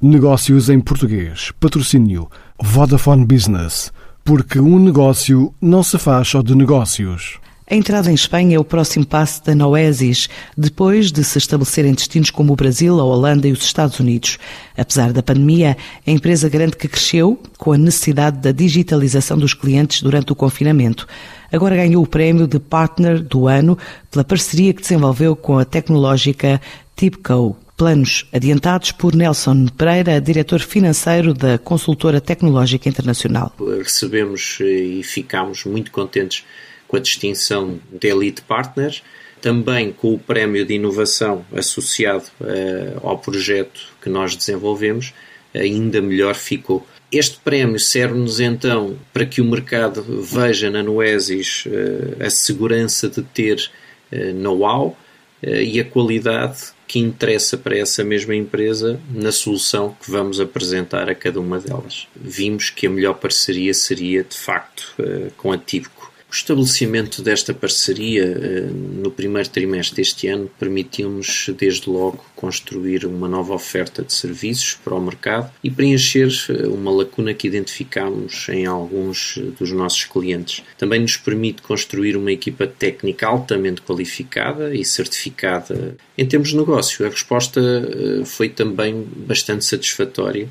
Negócios em português. Patrocínio Vodafone Business. Porque um negócio não se faz só de negócios. A entrada em Espanha é o próximo passo da Noesis, depois de se estabelecer em destinos como o Brasil, a Holanda e os Estados Unidos. Apesar da pandemia, a empresa garante que cresceu com a necessidade da digitalização dos clientes durante o confinamento. Agora ganhou o prémio de Partner do Ano pela parceria que desenvolveu com a tecnológica Tipco. Planos adiantados por Nelson Pereira, diretor financeiro da consultora tecnológica internacional. Recebemos e ficamos muito contentes com a distinção de Elite Partners, também com o prémio de inovação associado uh, ao projeto que nós desenvolvemos, ainda melhor ficou. Este prémio serve-nos então para que o mercado veja na Noesis uh, a segurança de ter uh, know-how e a qualidade que interessa para essa mesma empresa na solução que vamos apresentar a cada uma delas. Vimos que a melhor parceria seria, de facto, eh, com a Tibco. O estabelecimento desta parceria eh, no primeiro trimestre deste ano permitiu-nos, desde logo, construir uma nova oferta de serviços para o mercado e preencher eh, uma lacuna que identificámos em alguns dos nossos clientes. Também nos permite construir uma equipa técnica altamente qualificada e certificada. Em termos de negócio, a resposta eh, foi também bastante satisfatória.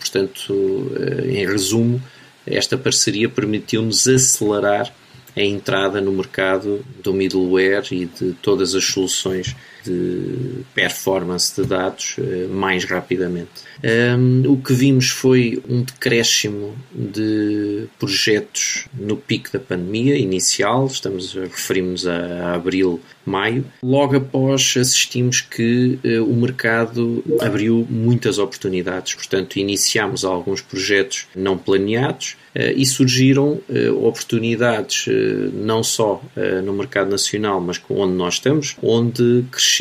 Portanto, em resumo, esta parceria permitiu-nos acelerar a entrada no mercado do middleware e de todas as soluções de performance de dados eh, mais rapidamente. O que vimos foi um decréscimo de projetos no pico da pandemia inicial, estamos referimos a, a abril, maio. Logo após assistimos que uh, o mercado abriu muitas oportunidades, portanto iniciámos alguns projetos não planeados uh, e surgiram oportunidades não só no mercado nacional, mas onde nós estamos, onde crescemos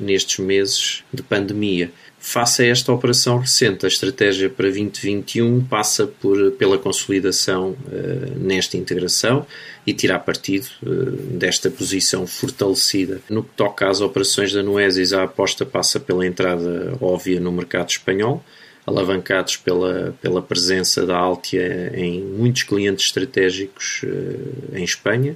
nestes meses de pandemia. Face a esta operação recente, a estratégia para 2021 passa por, pela consolidação uh, nesta integração e tirar partido uh, desta posição fortalecida. No que toca às operações da Nuesis, a aposta passa pela entrada óbvia no mercado espanhol, alavancados pela, pela presença da Altia em muitos clientes estratégicos uh, em Espanha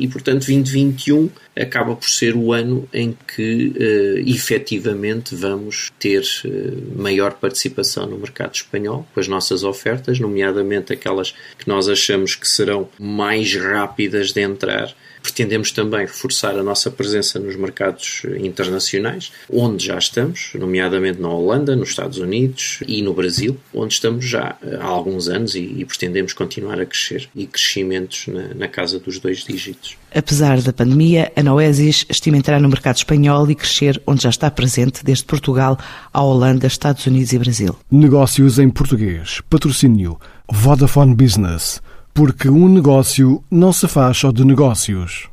e, portanto, 2021 acaba por ser o ano em que uh, efetivamente vamos ter uh, maior participação no mercado espanhol com as nossas ofertas, nomeadamente aquelas que nós achamos que serão mais rápidas de entrar Pretendemos também reforçar a nossa presença nos mercados internacionais, onde já estamos, nomeadamente na Holanda, nos Estados Unidos e no Brasil, onde estamos já há alguns anos e, e pretendemos continuar a crescer e crescimentos na, na casa dos dois dígitos. Apesar da pandemia, a Noesis estima entrar no mercado espanhol e crescer onde já está presente, desde Portugal à Holanda, Estados Unidos e Brasil. Negócios em português. Patrocínio Vodafone Business porque um negócio não se faz só de negócios.